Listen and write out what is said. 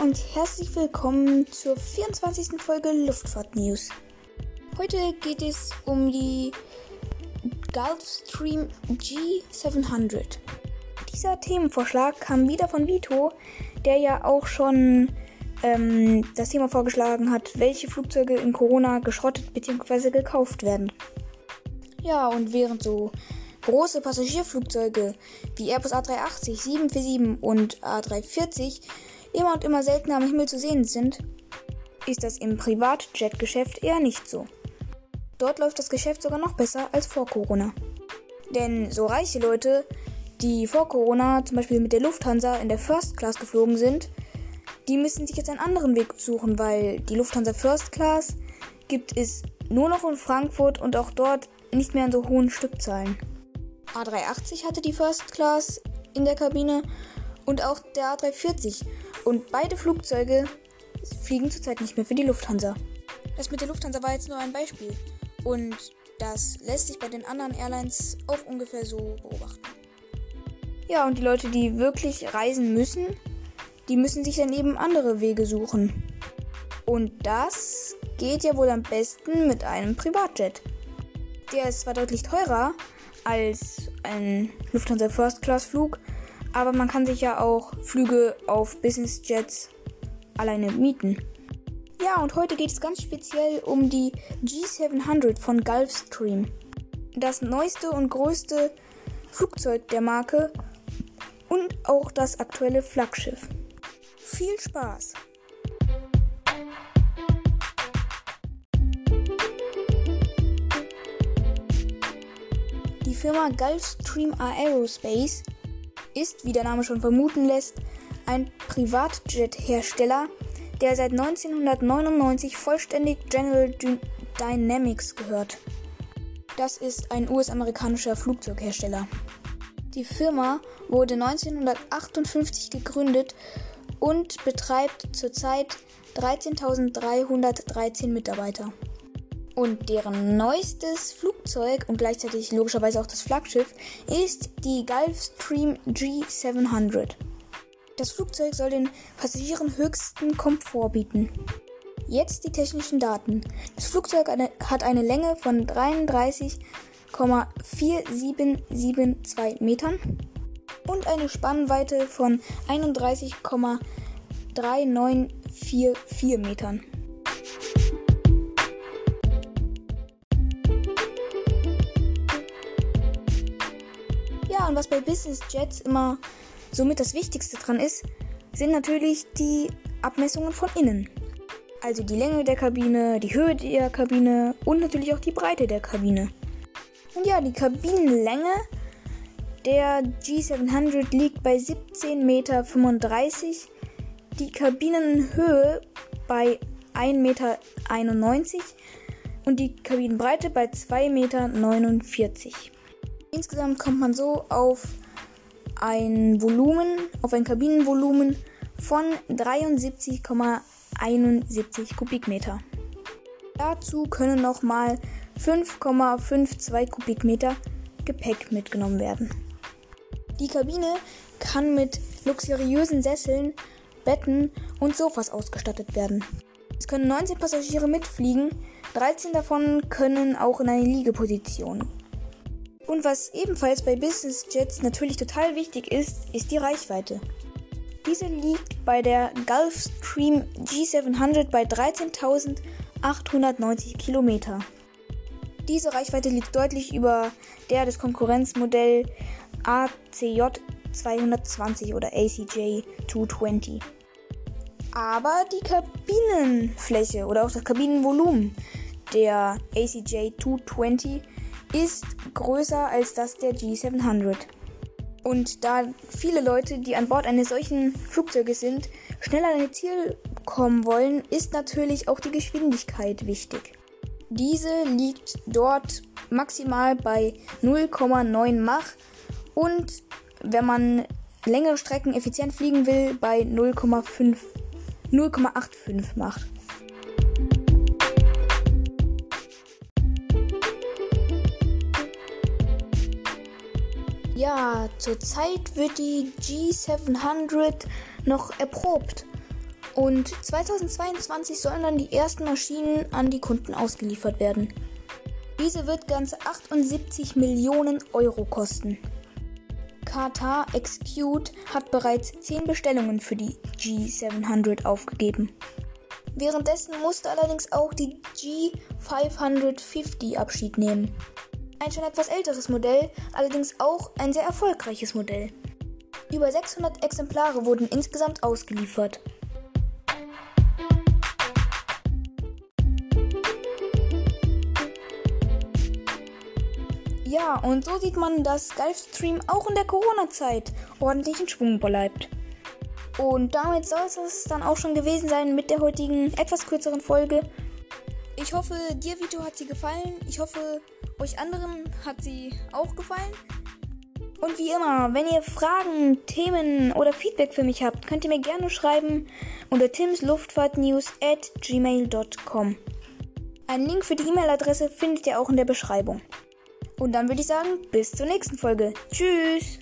und herzlich willkommen zur 24. Folge Luftfahrt News. Heute geht es um die Gulfstream G700. Dieser Themenvorschlag kam wieder von Vito, der ja auch schon ähm, das Thema vorgeschlagen hat, welche Flugzeuge in Corona geschrottet bzw. gekauft werden. Ja, und während so große Passagierflugzeuge wie Airbus A380, 747 und A340 immer und immer seltener am Himmel zu sehen sind, ist das im Privatjet-Geschäft eher nicht so. Dort läuft das Geschäft sogar noch besser als vor Corona. Denn so reiche Leute, die vor Corona zum Beispiel mit der Lufthansa in der First Class geflogen sind, die müssen sich jetzt einen anderen Weg suchen, weil die Lufthansa First Class gibt es nur noch in Frankfurt und auch dort nicht mehr in so hohen Stückzahlen. A380 hatte die First Class in der Kabine und auch der A340. Und beide Flugzeuge fliegen zurzeit nicht mehr für die Lufthansa. Das mit der Lufthansa war jetzt nur ein Beispiel. Und das lässt sich bei den anderen Airlines auch ungefähr so beobachten. Ja, und die Leute, die wirklich reisen müssen, die müssen sich dann eben andere Wege suchen. Und das geht ja wohl am besten mit einem Privatjet. Der ist zwar deutlich teurer als ein Lufthansa First Class Flug, aber man kann sich ja auch Flüge auf Business Jets alleine mieten. Ja, und heute geht es ganz speziell um die G700 von Gulfstream. Das neueste und größte Flugzeug der Marke und auch das aktuelle Flaggschiff. Viel Spaß! Die Firma Gulfstream Aerospace ist, wie der Name schon vermuten lässt, ein Privatjet-Hersteller, der seit 1999 vollständig General Dynamics gehört. Das ist ein US-amerikanischer Flugzeughersteller. Die Firma wurde 1958 gegründet und betreibt zurzeit 13.313 Mitarbeiter. Und deren neuestes Flugzeug und gleichzeitig logischerweise auch das Flaggschiff ist die Gulfstream G700. Das Flugzeug soll den Passagieren höchsten Komfort bieten. Jetzt die technischen Daten. Das Flugzeug hat eine Länge von 33,4772 Metern und eine Spannweite von 31,3944 Metern. Ja, und was bei Business Jets immer somit das Wichtigste dran ist, sind natürlich die Abmessungen von innen. Also die Länge der Kabine, die Höhe der Kabine und natürlich auch die Breite der Kabine. Und ja, die Kabinenlänge der G700 liegt bei 17,35 Meter. Die Kabinenhöhe bei 1,91 Meter und die Kabinenbreite bei 2,49 Meter. Insgesamt kommt man so auf ein Volumen, auf ein Kabinenvolumen von 73,71 Kubikmeter. Dazu können nochmal 5,52 Kubikmeter Gepäck mitgenommen werden. Die Kabine kann mit luxuriösen Sesseln, Betten und Sofas ausgestattet werden. Es können 19 Passagiere mitfliegen, 13 davon können auch in eine Liegeposition und was ebenfalls bei Business Jets natürlich total wichtig ist, ist die Reichweite. Diese liegt bei der Gulfstream G700 bei 13.890 Kilometer. Diese Reichweite liegt deutlich über der des Konkurrenzmodells ACJ 220 oder ACJ 220. Aber die Kabinenfläche oder auch das Kabinenvolumen der ACJ 220 ist größer als das der G700. Und da viele Leute, die an Bord eines solchen Flugzeuges sind, schneller an ihr Ziel kommen wollen, ist natürlich auch die Geschwindigkeit wichtig. Diese liegt dort maximal bei 0,9 Mach und wenn man längere Strecken effizient fliegen will, bei 0,5 0,85 Mach. Ja, zurzeit wird die G700 noch erprobt. Und 2022 sollen dann die ersten Maschinen an die Kunden ausgeliefert werden. Diese wird ganze 78 Millionen Euro kosten. Qatar Execute hat bereits 10 Bestellungen für die G700 aufgegeben. Währenddessen musste allerdings auch die G550 Abschied nehmen. Ein schon etwas älteres Modell, allerdings auch ein sehr erfolgreiches Modell. Über 600 Exemplare wurden insgesamt ausgeliefert. Ja, und so sieht man, dass Gulfstream auch in der Corona-Zeit ordentlich in Schwung bleibt. Und damit soll es dann auch schon gewesen sein mit der heutigen etwas kürzeren Folge. Ich hoffe, dir, Vito, hat sie gefallen. Ich hoffe, euch anderen hat sie auch gefallen. Und wie immer, wenn ihr Fragen, Themen oder Feedback für mich habt, könnt ihr mir gerne schreiben unter timsluftfahrtnews at gmail.com. Einen Link für die E-Mail-Adresse findet ihr auch in der Beschreibung. Und dann würde ich sagen, bis zur nächsten Folge. Tschüss!